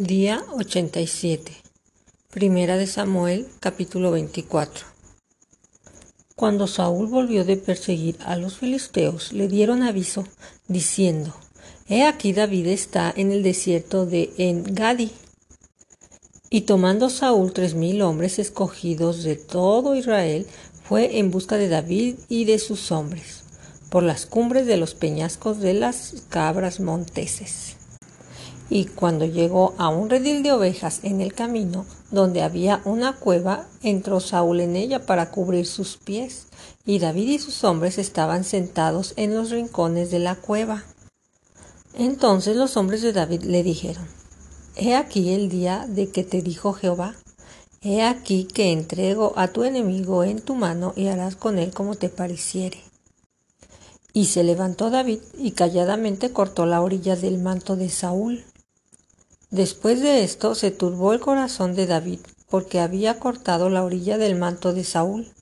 Día 87. Primera de Samuel, capítulo 24. Cuando Saúl volvió de perseguir a los filisteos, le dieron aviso, diciendo, He aquí David está en el desierto de Engadi. Y tomando Saúl tres mil hombres escogidos de todo Israel, fue en busca de David y de sus hombres, por las cumbres de los peñascos de las cabras monteses. Y cuando llegó a un redil de ovejas en el camino, donde había una cueva, entró Saúl en ella para cubrir sus pies, y David y sus hombres estaban sentados en los rincones de la cueva. Entonces los hombres de David le dijeron, He aquí el día de que te dijo Jehová, He aquí que entrego a tu enemigo en tu mano y harás con él como te pareciere. Y se levantó David y calladamente cortó la orilla del manto de Saúl. Después de esto se turbó el corazón de David, porque había cortado la orilla del manto de Saúl.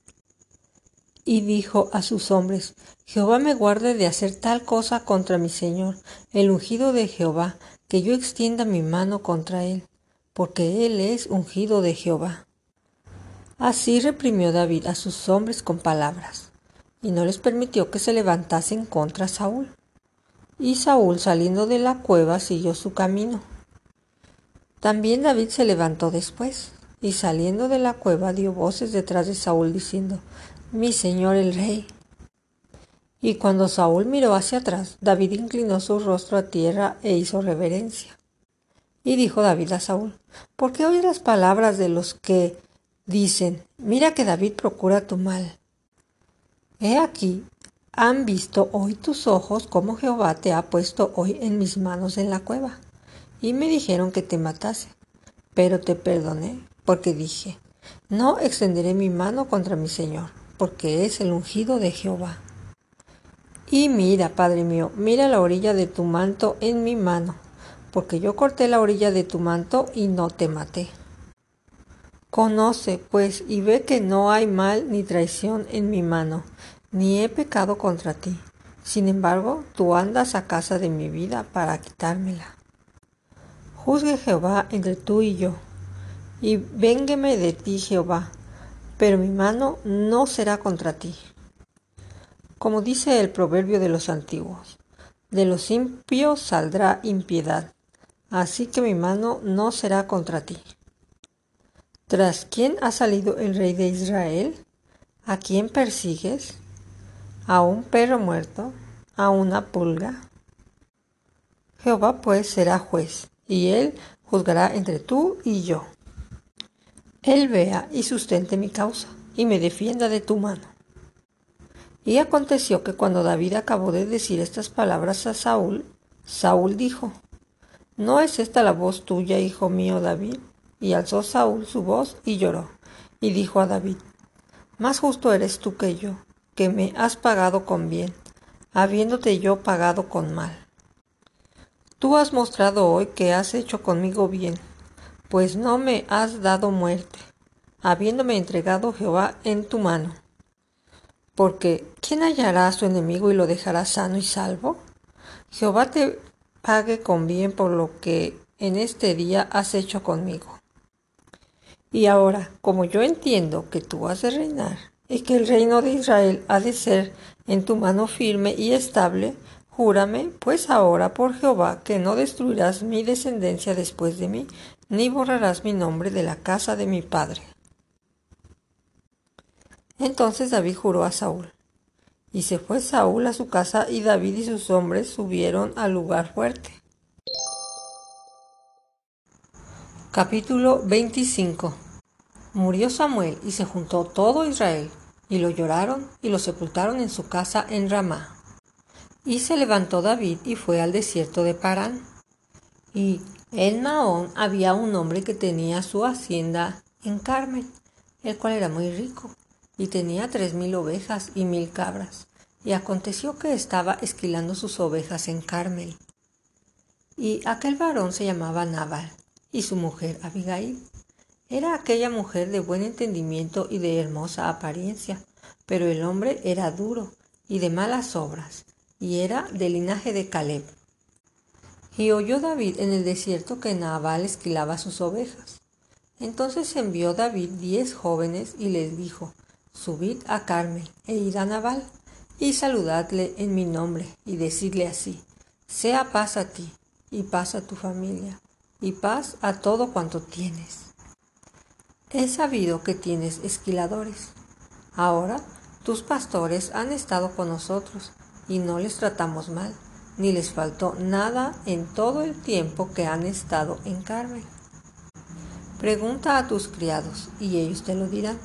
Y dijo a sus hombres, Jehová me guarde de hacer tal cosa contra mi Señor, el ungido de Jehová, que yo extienda mi mano contra él, porque él es ungido de Jehová. Así reprimió David a sus hombres con palabras, y no les permitió que se levantasen contra Saúl. Y Saúl saliendo de la cueva siguió su camino. También David se levantó después, y saliendo de la cueva dio voces detrás de Saúl diciendo, Mi señor el rey. Y cuando Saúl miró hacia atrás, David inclinó su rostro a tierra e hizo reverencia. Y dijo David a Saúl, ¿por qué oyes las palabras de los que dicen, mira que David procura tu mal? He aquí, han visto hoy tus ojos cómo Jehová te ha puesto hoy en mis manos en la cueva y me dijeron que te matase. Pero te perdoné, porque dije, no extenderé mi mano contra mi Señor, porque es el ungido de Jehová. Y mira, Padre mío, mira la orilla de tu manto en mi mano, porque yo corté la orilla de tu manto y no te maté. Conoce, pues, y ve que no hay mal ni traición en mi mano, ni he pecado contra ti. Sin embargo, tú andas a casa de mi vida para quitármela. Juzgue Jehová entre tú y yo, y véngueme de ti Jehová, pero mi mano no será contra ti. Como dice el proverbio de los antiguos, de los impios saldrá impiedad, así que mi mano no será contra ti. ¿Tras quién ha salido el rey de Israel? ¿A quién persigues? ¿A un perro muerto? ¿A una pulga? Jehová pues será juez y él juzgará entre tú y yo. Él vea y sustente mi causa, y me defienda de tu mano. Y aconteció que cuando David acabó de decir estas palabras a Saúl, Saúl dijo, ¿No es esta la voz tuya, hijo mío David? Y alzó Saúl su voz y lloró, y dijo a David, Más justo eres tú que yo, que me has pagado con bien, habiéndote yo pagado con mal. Tú has mostrado hoy que has hecho conmigo bien, pues no me has dado muerte, habiéndome entregado Jehová en tu mano. Porque ¿quién hallará a su enemigo y lo dejará sano y salvo? Jehová te pague con bien por lo que en este día has hecho conmigo. Y ahora, como yo entiendo que tú has de reinar y que el reino de Israel ha de ser en tu mano firme y estable, Júrame, pues ahora por Jehová, que no destruirás mi descendencia después de mí, ni borrarás mi nombre de la casa de mi padre. Entonces David juró a Saúl. Y se fue Saúl a su casa y David y sus hombres subieron al lugar fuerte. Capítulo 25 Murió Samuel y se juntó todo Israel, y lo lloraron y lo sepultaron en su casa en Ramá. Y se levantó David y fue al desierto de Parán. Y en Maón había un hombre que tenía su hacienda en Carmel, el cual era muy rico, y tenía tres mil ovejas y mil cabras. Y aconteció que estaba esquilando sus ovejas en Carmel. Y aquel varón se llamaba Nabal, y su mujer Abigail. Era aquella mujer de buen entendimiento y de hermosa apariencia, pero el hombre era duro y de malas obras, y era del linaje de Caleb. Y oyó David en el desierto que Nabal esquilaba sus ovejas. Entonces envió David diez jóvenes y les dijo, Subid a Carmel e id a Nabal, y saludadle en mi nombre, y decidle así, Sea paz a ti, y paz a tu familia, y paz a todo cuanto tienes. He sabido que tienes esquiladores. Ahora tus pastores han estado con nosotros, y no les tratamos mal, ni les faltó nada en todo el tiempo que han estado en Carmel. Pregunta a tus criados, y ellos te lo dirán.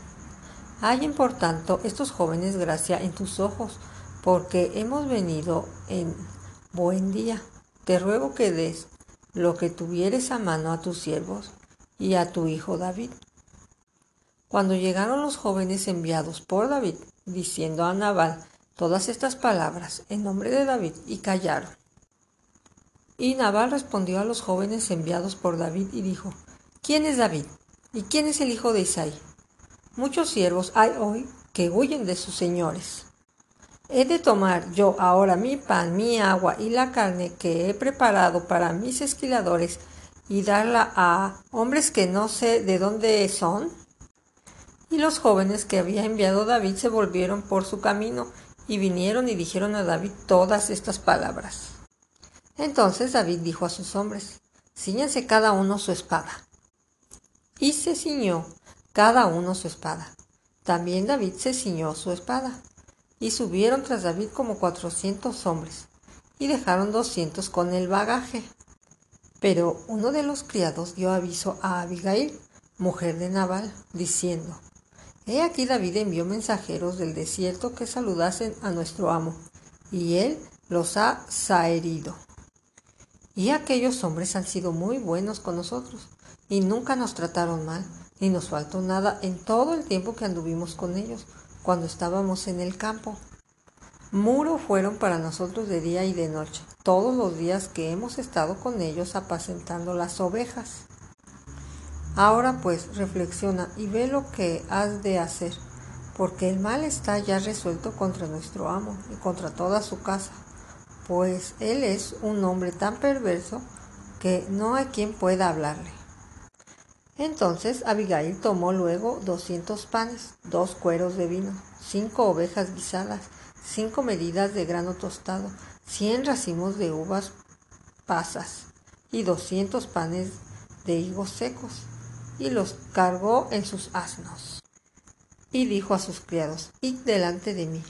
Hallen por tanto estos jóvenes gracia en tus ojos, porque hemos venido en buen día. Te ruego que des lo que tuvieres a mano a tus siervos y a tu hijo David. Cuando llegaron los jóvenes enviados por David, diciendo a Nabal todas estas palabras en nombre de David, y callaron. Y Nabal respondió a los jóvenes enviados por David y dijo, ¿Quién es David? ¿Y quién es el hijo de Isaí? Muchos siervos hay hoy que huyen de sus señores. ¿He de tomar yo ahora mi pan, mi agua y la carne que he preparado para mis esquiladores y darla a hombres que no sé de dónde son? Y los jóvenes que había enviado David se volvieron por su camino y vinieron y dijeron a David todas estas palabras. Entonces David dijo a sus hombres, Cíñanse cada uno su espada. Y se ciñó cada uno su espada. También David se ciñó su espada. Y subieron tras David como cuatrocientos hombres, y dejaron doscientos con el bagaje. Pero uno de los criados dio aviso a Abigail, mujer de Nabal, diciendo, He aquí David envió mensajeros del desierto que saludasen a nuestro amo, y él los ha saherido. Y aquellos hombres han sido muy buenos con nosotros, y nunca nos trataron mal, ni nos faltó nada en todo el tiempo que anduvimos con ellos, cuando estábamos en el campo. Muro fueron para nosotros de día y de noche, todos los días que hemos estado con ellos apacentando las ovejas. Ahora pues reflexiona y ve lo que has de hacer, porque el mal está ya resuelto contra nuestro amo y contra toda su casa, pues él es un hombre tan perverso que no hay quien pueda hablarle. Entonces Abigail tomó luego doscientos panes, dos cueros de vino, cinco ovejas guisadas, cinco medidas de grano tostado, cien racimos de uvas pasas y doscientos panes de higos secos, y los cargó en sus asnos. Y dijo a sus criados, Id delante de mí,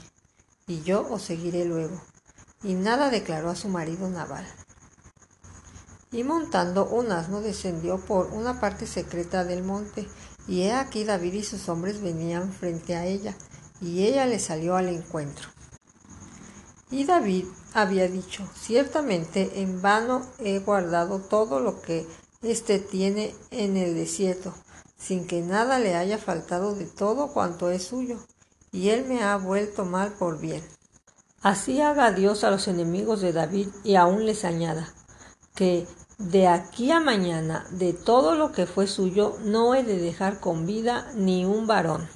y yo os seguiré luego. Y nada declaró a su marido Naval y montando un asno descendió por una parte secreta del monte, y he aquí David y sus hombres venían frente a ella, y ella le salió al encuentro. Y David había dicho, ciertamente en vano he guardado todo lo que éste tiene en el desierto, sin que nada le haya faltado de todo cuanto es suyo, y él me ha vuelto mal por bien. Así haga Dios a los enemigos de David y aún les añada, que de aquí a mañana, de todo lo que fue suyo, no he de dejar con vida ni un varón.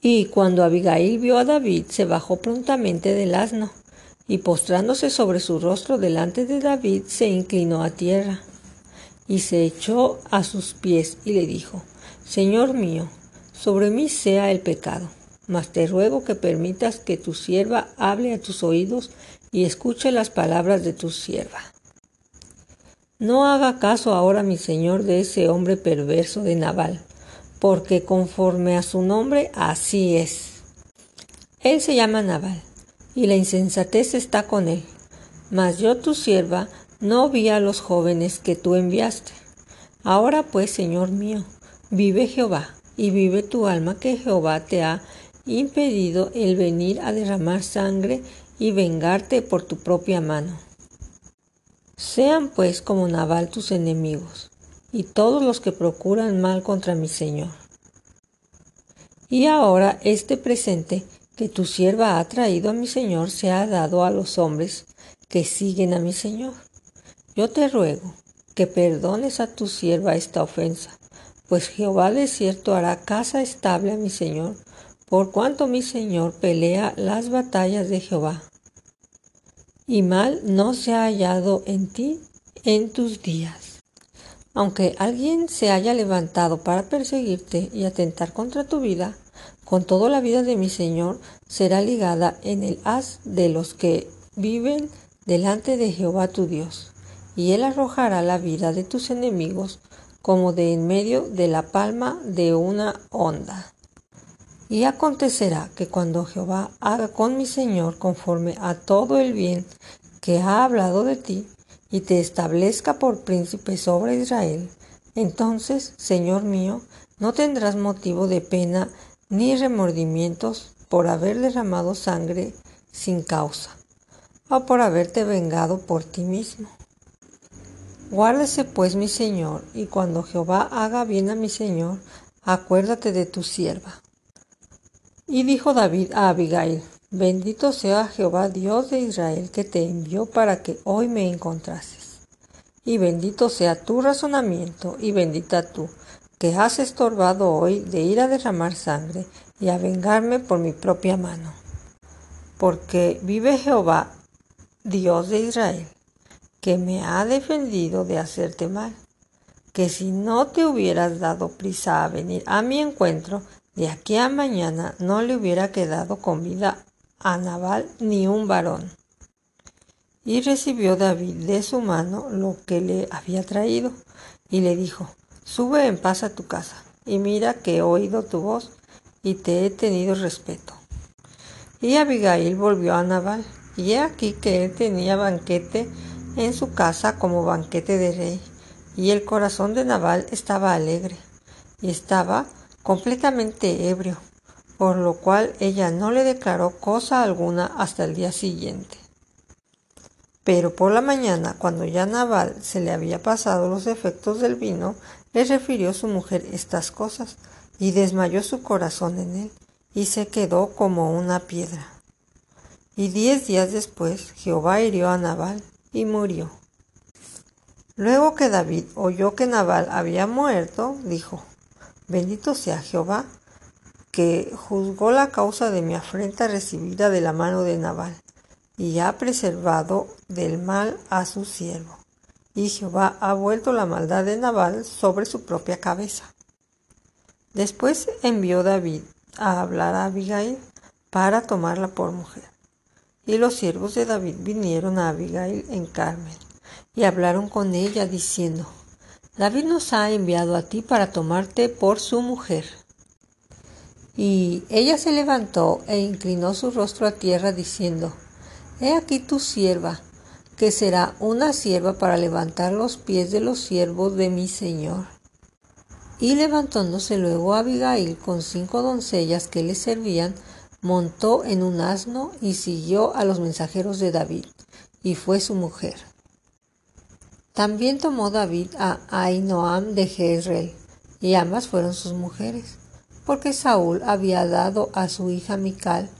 Y cuando Abigail vio a David, se bajó prontamente del asno, y postrándose sobre su rostro delante de David, se inclinó a tierra, y se echó a sus pies, y le dijo, Señor mío, sobre mí sea el pecado, mas te ruego que permitas que tu sierva hable a tus oídos y escuche las palabras de tu sierva. No haga caso ahora mi señor de ese hombre perverso de Naval, porque conforme a su nombre así es. Él se llama Naval, y la insensatez está con él. Mas yo tu sierva no vi a los jóvenes que tú enviaste. Ahora pues, Señor mío, vive Jehová, y vive tu alma que Jehová te ha impedido el venir a derramar sangre y vengarte por tu propia mano. Sean pues como Nabal tus enemigos, y todos los que procuran mal contra mi Señor. Y ahora este presente que tu sierva ha traído a mi Señor se ha dado a los hombres que siguen a mi Señor. Yo te ruego que perdones a tu sierva esta ofensa, pues Jehová de cierto hará casa estable a mi Señor, por cuanto mi Señor pelea las batallas de Jehová y mal no se ha hallado en ti en tus días. Aunque alguien se haya levantado para perseguirte y atentar contra tu vida, con toda la vida de mi Señor será ligada en el haz de los que viven delante de Jehová tu Dios, y él arrojará la vida de tus enemigos como de en medio de la palma de una onda. Y acontecerá que cuando Jehová haga con mi Señor conforme a todo el bien que ha hablado de ti, y te establezca por príncipe sobre Israel, entonces, Señor mío, no tendrás motivo de pena ni remordimientos por haber derramado sangre sin causa, o por haberte vengado por ti mismo. Guárdese pues mi Señor, y cuando Jehová haga bien a mi Señor, acuérdate de tu sierva. Y dijo David a Abigail, Bendito sea Jehová Dios de Israel que te envió para que hoy me encontrases. Y bendito sea tu razonamiento y bendita tú, que has estorbado hoy de ir a derramar sangre y a vengarme por mi propia mano. Porque vive Jehová, Dios de Israel, que me ha defendido de hacerte mal, que si no te hubieras dado prisa a venir a mi encuentro, de aquí a mañana no le hubiera quedado con vida a Nabal ni un varón. Y recibió David de su mano lo que le había traído, y le dijo, Sube en paz a tu casa, y mira que he oído tu voz, y te he tenido respeto. Y Abigail volvió a Nabal, y he aquí que él tenía banquete en su casa como banquete de rey, y el corazón de Nabal estaba alegre, y estaba completamente ebrio, por lo cual ella no le declaró cosa alguna hasta el día siguiente. Pero por la mañana, cuando ya Naval se le había pasado los efectos del vino, le refirió su mujer estas cosas, y desmayó su corazón en él, y se quedó como una piedra. Y diez días después Jehová hirió a Nabal, y murió. Luego que David oyó que Nabal había muerto, dijo, Bendito sea Jehová, que juzgó la causa de mi afrenta recibida de la mano de Nabal, y ha preservado del mal a su siervo. Y Jehová ha vuelto la maldad de Nabal sobre su propia cabeza. Después envió David a hablar a Abigail para tomarla por mujer. Y los siervos de David vinieron a Abigail en Carmel y hablaron con ella diciendo, David nos ha enviado a ti para tomarte por su mujer. Y ella se levantó e inclinó su rostro a tierra diciendo, He aquí tu sierva, que será una sierva para levantar los pies de los siervos de mi señor. Y levantándose luego Abigail con cinco doncellas que le servían, montó en un asno y siguió a los mensajeros de David, y fue su mujer. También tomó David a Ainoam de Jezreel, y ambas fueron sus mujeres porque Saúl había dado a su hija Mical,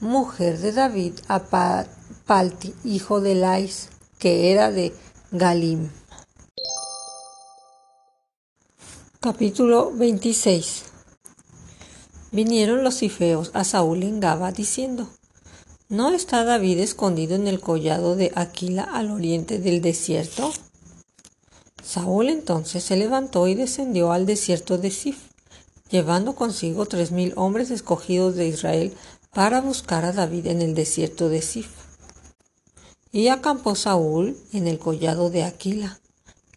mujer de David, a Palti, hijo de Lais, que era de Galim. Capítulo 26 Vinieron los cifeos a Saúl en Gaba diciendo, ¿No está David escondido en el collado de Aquila al oriente del desierto? Saúl entonces se levantó y descendió al desierto de Sif llevando consigo tres mil hombres escogidos de Israel para buscar a David en el desierto de Sif. Y acampó Saúl en el collado de Aquila,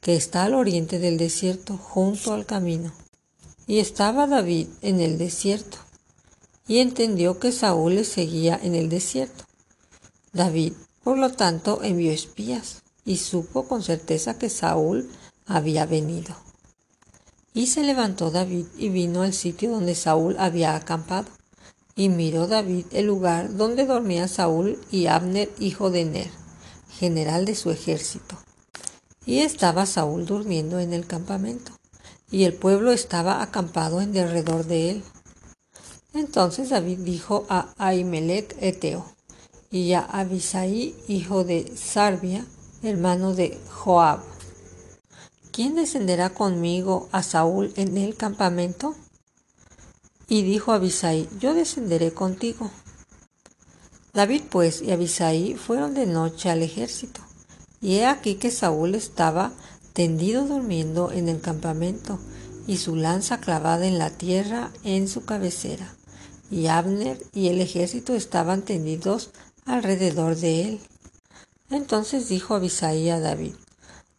que está al oriente del desierto, junto al camino. Y estaba David en el desierto, y entendió que Saúl le seguía en el desierto. David, por lo tanto, envió espías, y supo con certeza que Saúl había venido. Y se levantó David y vino al sitio donde Saúl había acampado. Y miró David el lugar donde dormía Saúl y Abner, hijo de Ner, general de su ejército. Y estaba Saúl durmiendo en el campamento, y el pueblo estaba acampado en derredor de él. Entonces David dijo a Ahimelech Eteo y a Abisai, hijo de Sarbia, hermano de Joab, ¿quién descenderá conmigo a Saúl en el campamento? Y dijo Abisai, yo descenderé contigo. David pues y Abisai fueron de noche al ejército, y he aquí que Saúl estaba tendido durmiendo en el campamento, y su lanza clavada en la tierra en su cabecera, y Abner y el ejército estaban tendidos alrededor de él. Entonces dijo Abisai a David,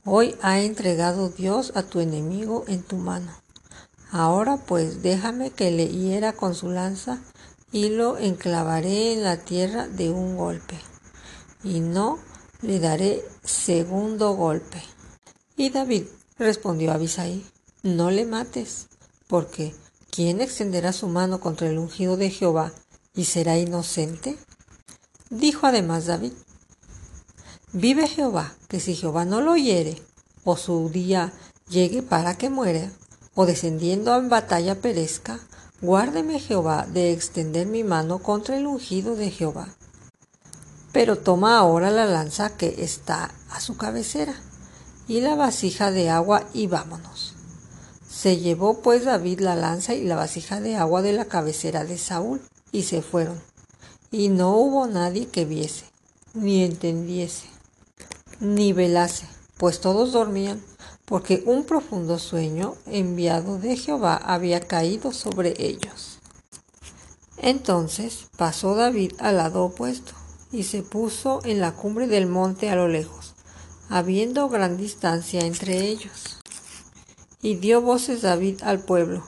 Hoy ha entregado Dios a tu enemigo en tu mano. Ahora pues déjame que le hiera con su lanza y lo enclavaré en la tierra de un golpe, y no le daré segundo golpe. Y David respondió a Abisai, no le mates, porque ¿quién extenderá su mano contra el ungido de Jehová y será inocente? Dijo además David, vive Jehová, que si Jehová no lo hiere, o su día llegue para que muera, o descendiendo en batalla perezca, Guárdeme Jehová de extender mi mano contra el ungido de Jehová. Pero toma ahora la lanza que está a su cabecera y la vasija de agua y vámonos. Se llevó pues David la lanza y la vasija de agua de la cabecera de Saúl y se fueron. Y no hubo nadie que viese, ni entendiese, ni velase, pues todos dormían porque un profundo sueño enviado de Jehová había caído sobre ellos. Entonces pasó David al lado opuesto y se puso en la cumbre del monte a lo lejos, habiendo gran distancia entre ellos. Y dio voces David al pueblo,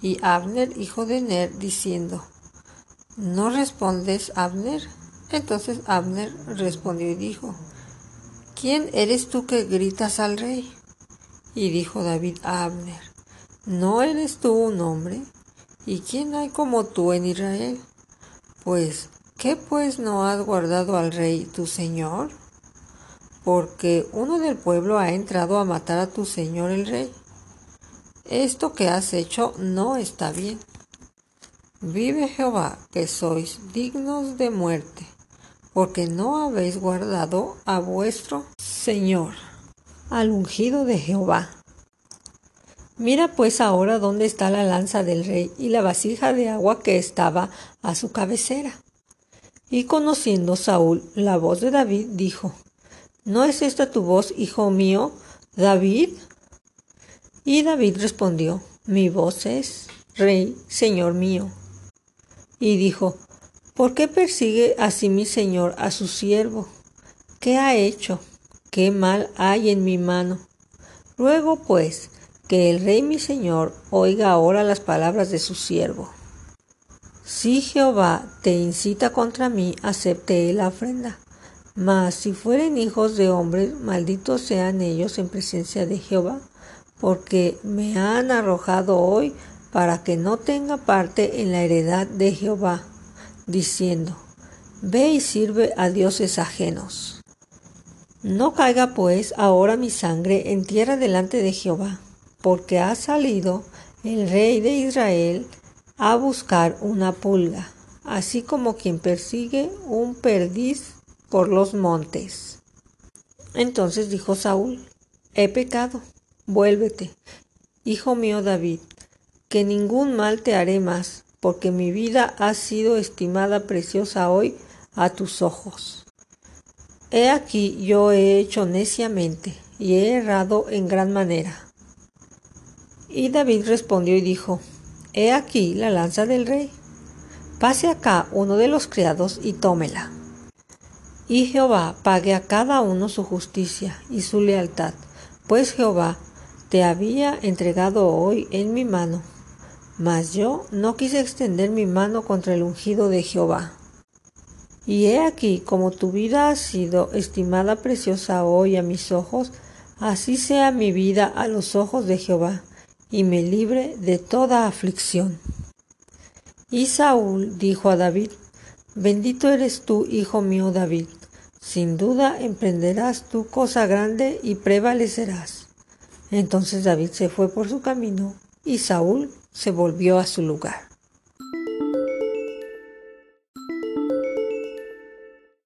y Abner, hijo de Ner, diciendo, ¿No respondes, Abner? Entonces Abner respondió y dijo, ¿Quién eres tú que gritas al rey? Y dijo David a Abner, ¿no eres tú un hombre? ¿Y quién hay como tú en Israel? Pues, ¿qué pues no has guardado al rey tu señor? Porque uno del pueblo ha entrado a matar a tu señor el rey. Esto que has hecho no está bien. Vive Jehová, que sois dignos de muerte, porque no habéis guardado a vuestro Señor al ungido de Jehová. Mira pues ahora dónde está la lanza del rey y la vasija de agua que estaba a su cabecera. Y conociendo Saúl la voz de David, dijo, ¿No es esta tu voz, hijo mío, David? Y David respondió, Mi voz es, Rey, Señor mío. Y dijo, ¿por qué persigue así mi Señor a su siervo? ¿Qué ha hecho? qué mal hay en mi mano. Ruego, pues, que el rey mi señor oiga ahora las palabras de su siervo. Si Jehová te incita contra mí, acepte la ofrenda. Mas si fueren hijos de hombres, malditos sean ellos en presencia de Jehová, porque me han arrojado hoy para que no tenga parte en la heredad de Jehová, diciendo, Ve y sirve a dioses ajenos. No caiga pues ahora mi sangre en tierra delante de Jehová, porque ha salido el rey de Israel a buscar una pulga, así como quien persigue un perdiz por los montes. Entonces dijo Saúl, he pecado, vuélvete, hijo mío David, que ningún mal te haré más, porque mi vida ha sido estimada preciosa hoy a tus ojos. He aquí yo he hecho neciamente y he errado en gran manera. Y David respondió y dijo, He aquí la lanza del rey. Pase acá uno de los criados y tómela. Y Jehová pague a cada uno su justicia y su lealtad, pues Jehová te había entregado hoy en mi mano. Mas yo no quise extender mi mano contra el ungido de Jehová. Y he aquí, como tu vida ha sido estimada preciosa hoy a mis ojos, así sea mi vida a los ojos de Jehová, y me libre de toda aflicción. Y Saúl dijo a David, Bendito eres tú, hijo mío David, sin duda emprenderás tu cosa grande y prevalecerás. Entonces David se fue por su camino, y Saúl se volvió a su lugar.